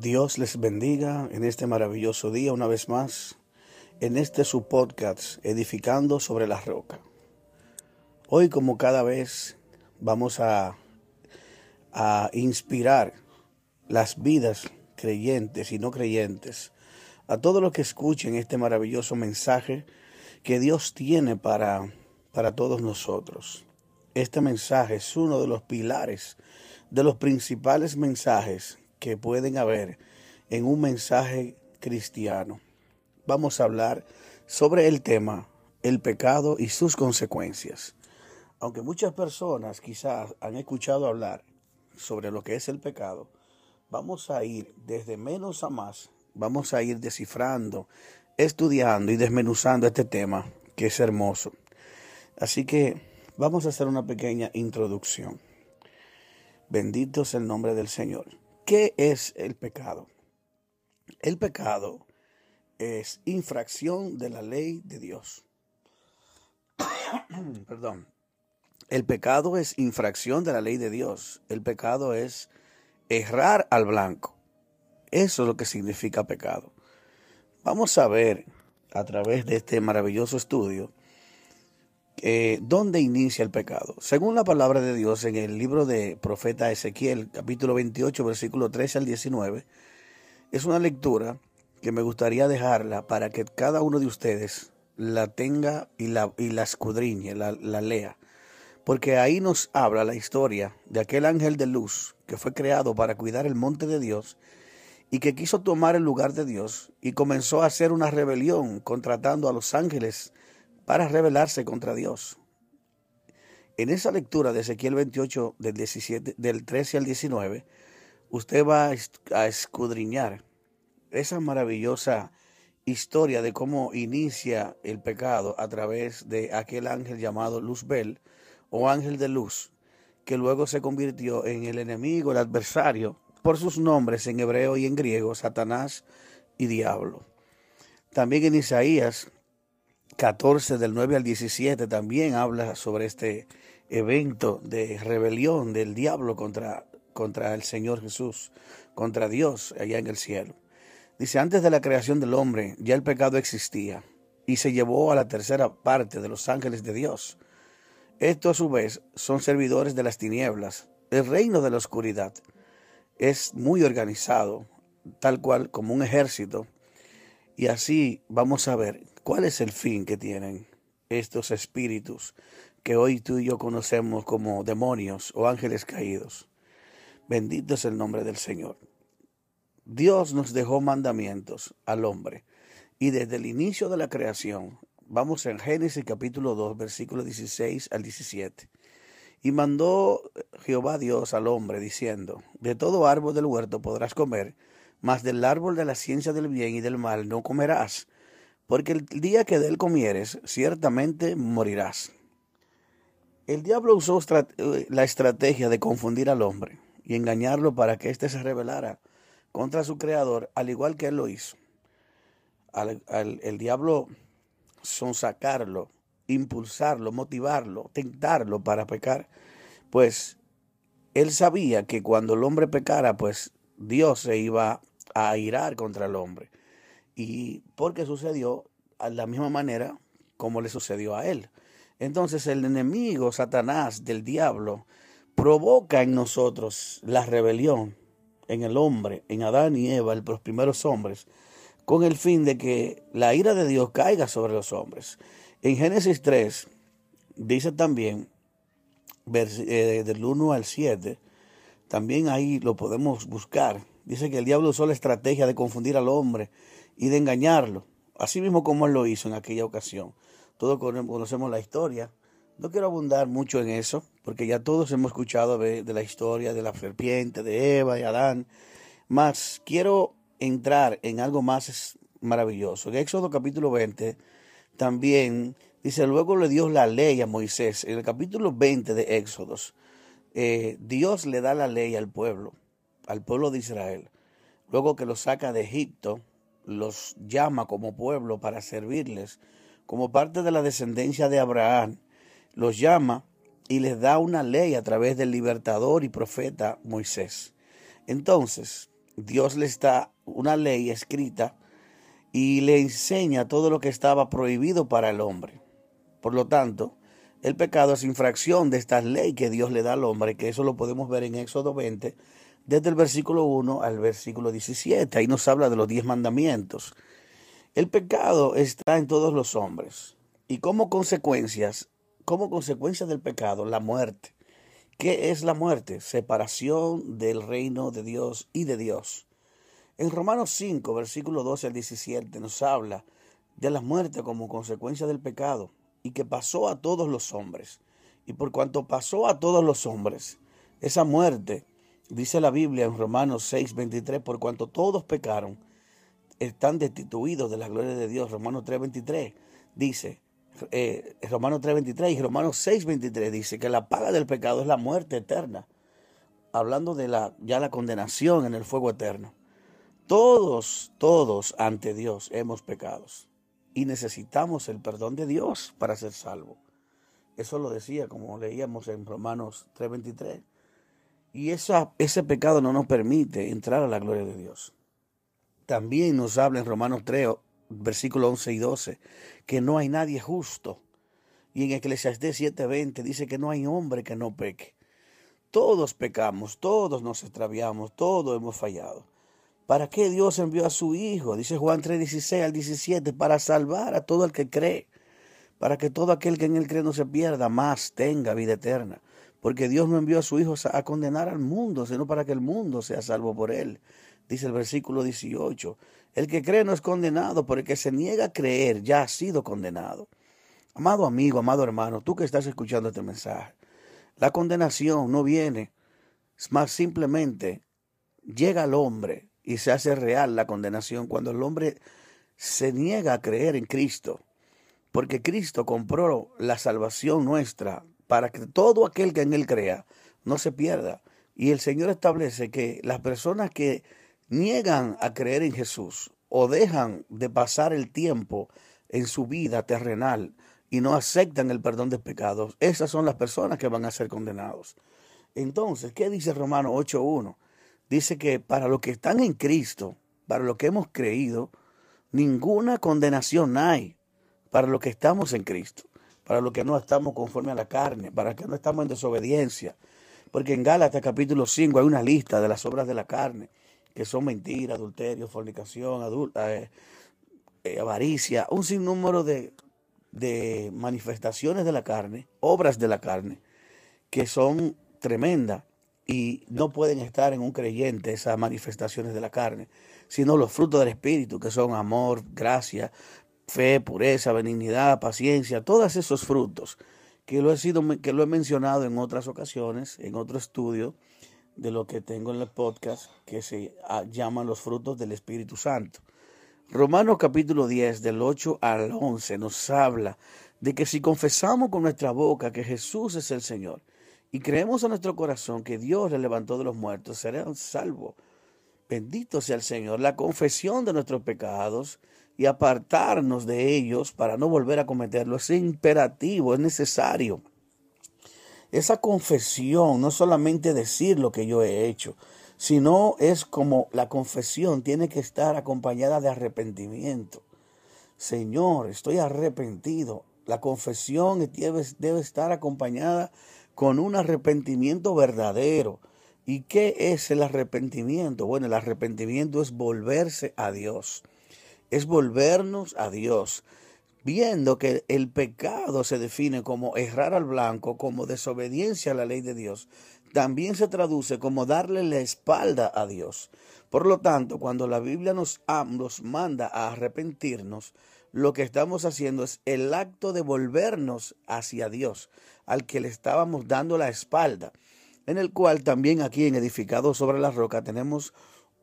Dios les bendiga en este maravilloso día una vez más, en este su podcast, Edificando sobre la Roca. Hoy como cada vez vamos a, a inspirar las vidas creyentes y no creyentes, a todos los que escuchen este maravilloso mensaje que Dios tiene para, para todos nosotros. Este mensaje es uno de los pilares, de los principales mensajes que pueden haber en un mensaje cristiano. Vamos a hablar sobre el tema el pecado y sus consecuencias. Aunque muchas personas quizás han escuchado hablar sobre lo que es el pecado, vamos a ir desde menos a más, vamos a ir descifrando, estudiando y desmenuzando este tema que es hermoso. Así que Vamos a hacer una pequeña introducción. Bendito es el nombre del Señor. ¿Qué es el pecado? El pecado es infracción de la ley de Dios. Perdón. El pecado es infracción de la ley de Dios. El pecado es errar al blanco. Eso es lo que significa pecado. Vamos a ver a través de este maravilloso estudio eh, ¿dónde inicia el pecado? Según la palabra de Dios en el libro de profeta Ezequiel, capítulo 28, versículo 13 al 19, es una lectura que me gustaría dejarla para que cada uno de ustedes la tenga y la, escudriñe, la lea. Porque ahí nos habla la historia de aquel ángel de luz que fue creado para cuidar el monte de Dios y que quiso tomar el lugar de Dios y comenzó a hacer una rebelión contratando a los ángeles para rebelarse contra Dios. En esa lectura de Ezequiel 28, del, 17, del 13 al 19, usted va a escudriñar esa maravillosa historia de cómo inicia el pecado a través de aquel ángel llamado Luzbel o ángel de luz, que luego se convirtió en el enemigo, el adversario, por sus nombres en hebreo y en griego, Satanás y Diablo. También en Isaías 14 del 9 al 17 también habla sobre este evento de rebelión del diablo contra, contra el Señor Jesús, contra Dios allá en el cielo. Dice, antes de la creación del hombre ya el pecado existía y se llevó a la tercera parte de los ángeles de Dios. Estos a su vez son servidores de las tinieblas. El reino de la oscuridad es muy organizado, tal cual como un ejército. Y así vamos a ver ¿Cuál es el fin que tienen estos espíritus que hoy tú y yo conocemos como demonios o ángeles caídos? Bendito es el nombre del Señor. Dios nos dejó mandamientos al hombre y desde el inicio de la creación, vamos en Génesis capítulo 2, versículo 16 al 17. Y mandó Jehová Dios al hombre diciendo, de todo árbol del huerto podrás comer, mas del árbol de la ciencia del bien y del mal no comerás porque el día que de él comieres, ciertamente morirás. El diablo usó eh, la estrategia de confundir al hombre y engañarlo para que éste se rebelara contra su creador, al igual que él lo hizo. Al, el diablo sonsacarlo, impulsarlo, motivarlo, tentarlo para pecar, pues él sabía que cuando el hombre pecara, pues Dios se iba a irar contra el hombre y porque sucedió a la misma manera como le sucedió a él. Entonces el enemigo, Satanás, del diablo, provoca en nosotros la rebelión en el hombre, en Adán y Eva, los primeros hombres, con el fin de que la ira de Dios caiga sobre los hombres. En Génesis 3 dice también, eh, del 1 al 7, también ahí lo podemos buscar. Dice que el diablo usó la estrategia de confundir al hombre y de engañarlo, así mismo como él lo hizo en aquella ocasión. Todos conocemos la historia. No quiero abundar mucho en eso, porque ya todos hemos escuchado de, la historia de la serpiente, de Eva y Adán. Más quiero entrar en algo más maravilloso. En Éxodo capítulo 20 también dice, luego le dio la ley a Moisés. En el capítulo 20 de Éxodos, eh, Dios le da la ley al pueblo, al pueblo de Israel. Luego que lo saca de Egipto, los llama como pueblo para servirles, como parte de la descendencia de Abraham, los llama y les da una ley a través del libertador y profeta Moisés. Entonces, Dios le está una ley escrita y le enseña todo lo que estaba prohibido para el hombre. Por lo tanto, el pecado es infracción de esta ley que Dios le da al hombre, que eso lo podemos ver en Éxodo 20, desde el versículo 1 al versículo 17. Ahí nos habla de los diez mandamientos. El pecado está en todos los hombres y como consecuencias, como consecuencia del pecado, la muerte. ¿Qué es la muerte? Separación del reino de Dios y de Dios. En Romanos 5, versículo 12 al 17, nos habla de la muerte como consecuencia del pecado y que pasó a todos los hombres. Y por cuanto pasó a todos los hombres, esa muerte, dice la Biblia en Romanos 6, 23, por cuanto todos pecaron, están destituidos de la gloria de Dios. Romanos 3, 23 dice, eh, Romanos 3, 23 y Romanos 6, 23 dice que la paga del pecado es la muerte eterna. Hablando de la, ya la condenación en el fuego eterno. Todos, todos ante Dios hemos pecados y necesitamos el perdón de Dios para ser salvo. Eso lo decía, como leíamos en Romanos 3:23. Y ese pecado no nos permite entrar a la gloria de Dios. También nos habla en Romanos 3, versículos 11 y 12, que no hay nadie justo. Y en Eclesiastés 7:20 dice que no hay hombre que no peque. Todos pecamos, todos nos extraviamos, todos hemos fallado. ¿Para qué Dios envió a su Hijo? Dice Juan 3, 16 al 17, para salvar a todo el que cree, para que todo aquel que en él cree no se pierda, más tenga vida eterna. Porque Dios no envió a su Hijo a condenar al mundo, sino para que el mundo sea salvo por él. Dice el versículo 18, el que cree no es condenado, porque el que se niega a creer ya ha sido condenado. Amado amigo, amado hermano, tú que estás escuchando este mensaje, la condenación no viene, más simplemente llega al hombre y se hace real la condenación cuando el hombre se niega a creer en Cristo, porque Cristo compró la salvación nuestra para que todo aquel que en Él crea no se pierda. Y el Señor establece que las personas que niegan a creer en Jesús o dejan de pasar el tiempo en su vida terrenal y no aceptan el perdón de pecados, esas son las personas que van a ser condenados. Entonces, ¿qué dice Romano 8.1? dice que para los que están en Cristo, para los que hemos creído, ninguna condenación hay para los que estamos en Cristo, para los que no estamos conforme a la carne, para los que no estamos en desobediencia. Porque en Gálatas capítulo 5 hay una lista de las obras de la carne, que son mentira, adulterio, fornicación, eh, eh, avaricia, un sinnúmero de, de manifestaciones de la carne, obras de la carne, que son tremendas y no pueden estar en un creyente esas manifestaciones de la carne, sino los frutos del Espíritu, que son amor, gracia, fe, pureza, benignidad, paciencia, todos esos frutos, que lo he, sido, que lo he mencionado en otras ocasiones, en otro estudio de lo que tengo en el podcast, que se ah, llaman los frutos del Espíritu Santo. Romanos capítulo 10, del 8 al 11, nos habla de que si confesamos con nuestra boca que Jesús es el Señor, y creemos en nuestro corazón que Dios le levantó de los muertos, serán salvos. Bendito sea el Señor. La confesión de nuestros pecados y apartarnos de ellos para no volver a cometerlos es imperativo, es necesario. Esa confesión no solamente decir lo que yo he hecho, sino es como la confesión tiene que estar acompañada de arrepentimiento. Señor, estoy arrepentido. La confesión debe, debe estar acompañada con un arrepentimiento verdadero. ¿Y qué es el arrepentimiento? Bueno, el arrepentimiento es volverse a Dios, es volvernos a Dios, viendo que el pecado se define como errar al blanco, como desobediencia a la ley de Dios, también se traduce como darle la espalda a Dios. Por lo tanto, cuando la Biblia nos, nos manda a arrepentirnos, lo que estamos haciendo es el acto de volvernos hacia Dios, al que le estábamos dando la espalda, en el cual también aquí en Edificado sobre la Roca tenemos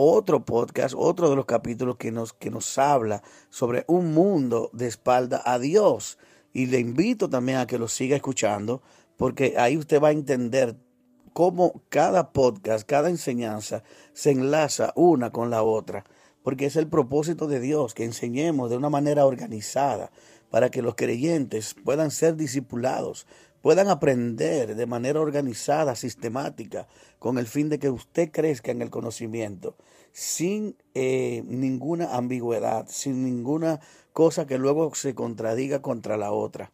otro podcast, otro de los capítulos que nos, que nos habla sobre un mundo de espalda a Dios. Y le invito también a que lo siga escuchando, porque ahí usted va a entender cómo cada podcast, cada enseñanza se enlaza una con la otra porque es el propósito de Dios que enseñemos de una manera organizada para que los creyentes puedan ser discipulados, puedan aprender de manera organizada, sistemática, con el fin de que usted crezca en el conocimiento, sin eh, ninguna ambigüedad, sin ninguna cosa que luego se contradiga contra la otra.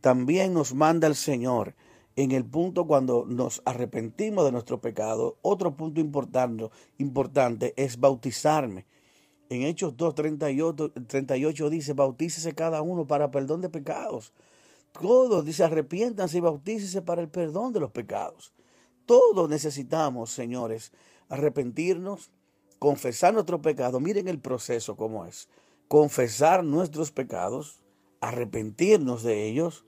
También nos manda el Señor en el punto cuando nos arrepentimos de nuestro pecado. Otro punto importante, importante es bautizarme. En Hechos 2, 38, 38 dice, bautícese cada uno para perdón de pecados. Todos, dice, arrepiéntanse y bautícese para el perdón de los pecados. Todos necesitamos, señores, arrepentirnos, confesar nuestro pecado. Miren el proceso cómo es. Confesar nuestros pecados, arrepentirnos de ellos,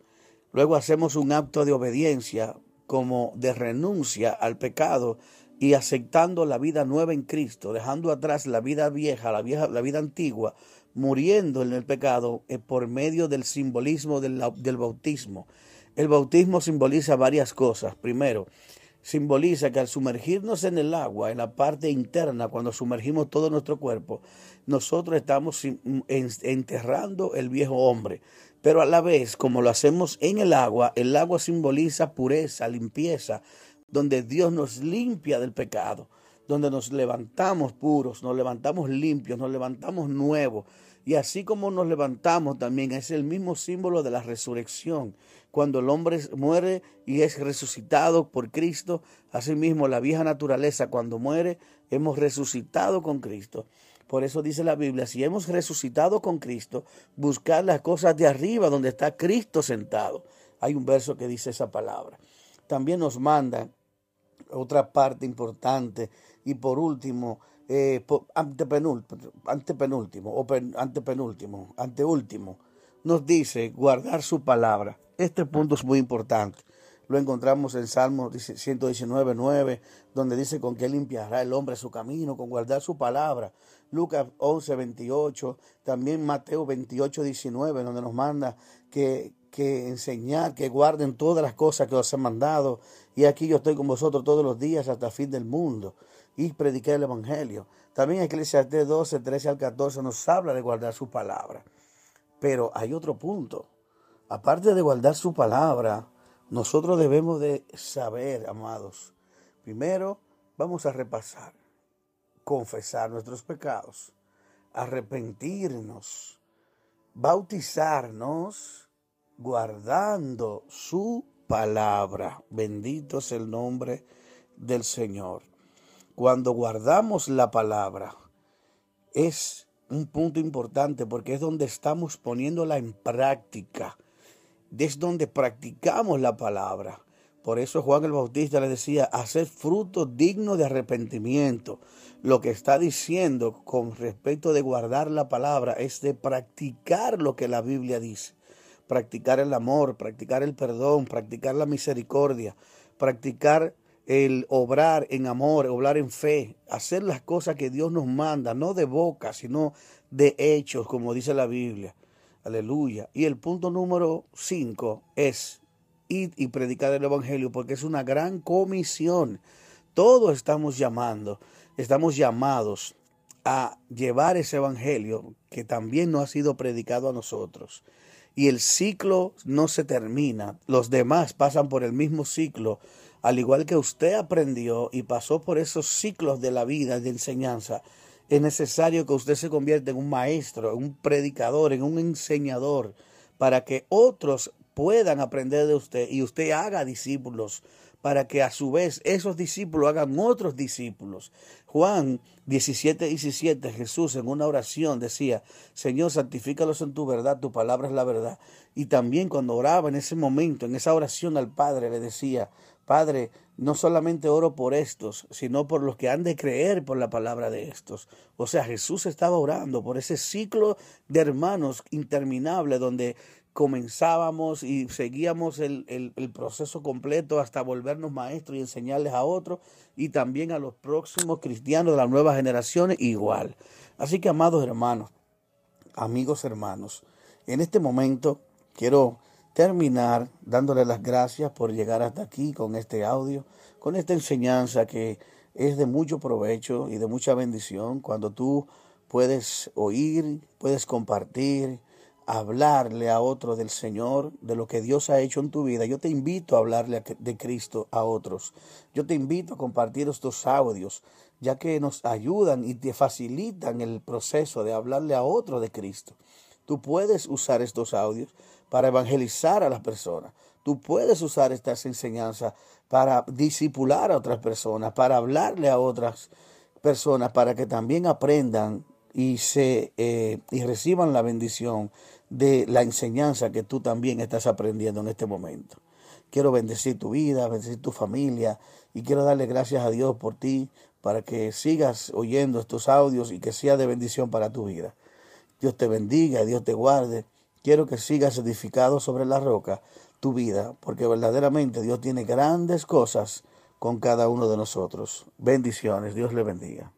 luego hacemos un acto de obediencia como de renuncia al pecado y aceptando la vida nueva en Cristo, dejando atrás la vida vieja, la, vieja, la vida antigua, muriendo en el pecado eh, por medio del simbolismo del, del bautismo. El bautismo simboliza varias cosas. Primero, simboliza que al sumergirnos en el agua, en la parte interna, cuando sumergimos todo nuestro cuerpo, nosotros estamos enterrando el viejo hombre. Pero a la vez, como lo hacemos en el agua, el agua simboliza pureza, limpieza, donde Dios nos limpia del pecado, donde nos levantamos puros, nos levantamos limpios, nos levantamos nuevos. Y así como nos levantamos también es el mismo símbolo de la resurrección. Cuando el hombre muere y es resucitado por Cristo, asimismo la vieja naturaleza cuando muere, hemos resucitado con Cristo. Por eso dice la Biblia, si hemos resucitado con Cristo, buscar las cosas de arriba donde está Cristo sentado. Hay un verso que dice esa palabra. También nos manda otra parte importante. Y por último, eh, antepenúltimo, antepenúltimo, o antepenúltimo, anteúltimo, nos dice guardar su palabra. Este punto es muy importante. Lo encontramos en Salmo 119, 9, donde dice con qué limpiará el hombre su camino, con guardar su palabra. Lucas 11, 28, también Mateo 28, 19, donde nos manda que, que enseñar, que guarden todas las cosas que os he mandado. Y aquí yo estoy con vosotros todos los días hasta el fin del mundo. Y predicar el Evangelio. También Eclesiastes 12, 13 al 14 nos habla de guardar su palabra. Pero hay otro punto. Aparte de guardar su palabra, nosotros debemos de saber, amados. Primero, vamos a repasar, confesar nuestros pecados, arrepentirnos, bautizarnos guardando su palabra. Bendito es el nombre del Señor. Cuando guardamos la palabra, es un punto importante porque es donde estamos poniéndola en práctica. Es donde practicamos la palabra. Por eso Juan el Bautista le decía, hacer fruto digno de arrepentimiento. Lo que está diciendo con respecto de guardar la palabra es de practicar lo que la Biblia dice practicar el amor, practicar el perdón, practicar la misericordia, practicar el obrar en amor, obrar en fe, hacer las cosas que Dios nos manda, no de boca, sino de hechos, como dice la Biblia. Aleluya. Y el punto número cinco es ir y predicar el Evangelio, porque es una gran comisión. Todos estamos llamando, estamos llamados a llevar ese Evangelio que también no ha sido predicado a nosotros y el ciclo no se termina. Los demás pasan por el mismo ciclo, al igual que usted aprendió y pasó por esos ciclos de la vida de enseñanza. Es necesario que usted se convierta en un maestro, en un predicador, en un enseñador, para que otros puedan aprender de usted y usted haga discípulos para que a su vez esos discípulos hagan otros discípulos. Juan 17, 17, Jesús en una oración decía, Señor, santifícalos en tu verdad, tu palabra es la verdad. Y también cuando oraba en ese momento, en esa oración al Padre, le decía, Padre, no solamente oro por estos, sino por los que han de creer por la palabra de estos. O sea, Jesús estaba orando por ese ciclo de hermanos interminable donde comenzábamos y seguíamos el, el, proceso completo hasta volvernos maestros y enseñarles a otros y también a los próximos cristianos de las nuevas generaciones igual. Así que, amados hermanos, amigos hermanos, en este momento quiero terminar dándole las gracias por llegar hasta aquí con este audio, con esta enseñanza que es de mucho provecho y de mucha bendición cuando tú puedes oír, puedes compartir, hablarle a otro del Señor, de lo que Dios ha hecho en tu vida, yo te invito a hablarle de Cristo a otros. Yo te invito a compartir estos audios, ya que nos ayudan y te facilitan el proceso de hablarle a otro de Cristo. Tú puedes usar estos audios para evangelizar a las personas. Tú puedes usar estas enseñanzas para disipular a otras personas, para hablarle a otras personas, para que también aprendan y se eh, y reciban la bendición de la enseñanza que tú también estás aprendiendo en este momento. Quiero bendecir tu vida, bendecir tu familia y quiero darle gracias a Dios por ti para que sigas oyendo estos audios y que sea de bendición para tu vida. Dios te bendiga, Dios te guarde. Quiero que sigas edificado sobre la roca tu vida, porque verdaderamente Dios tiene grandes cosas con cada uno de nosotros. Bendiciones, Dios le bendiga.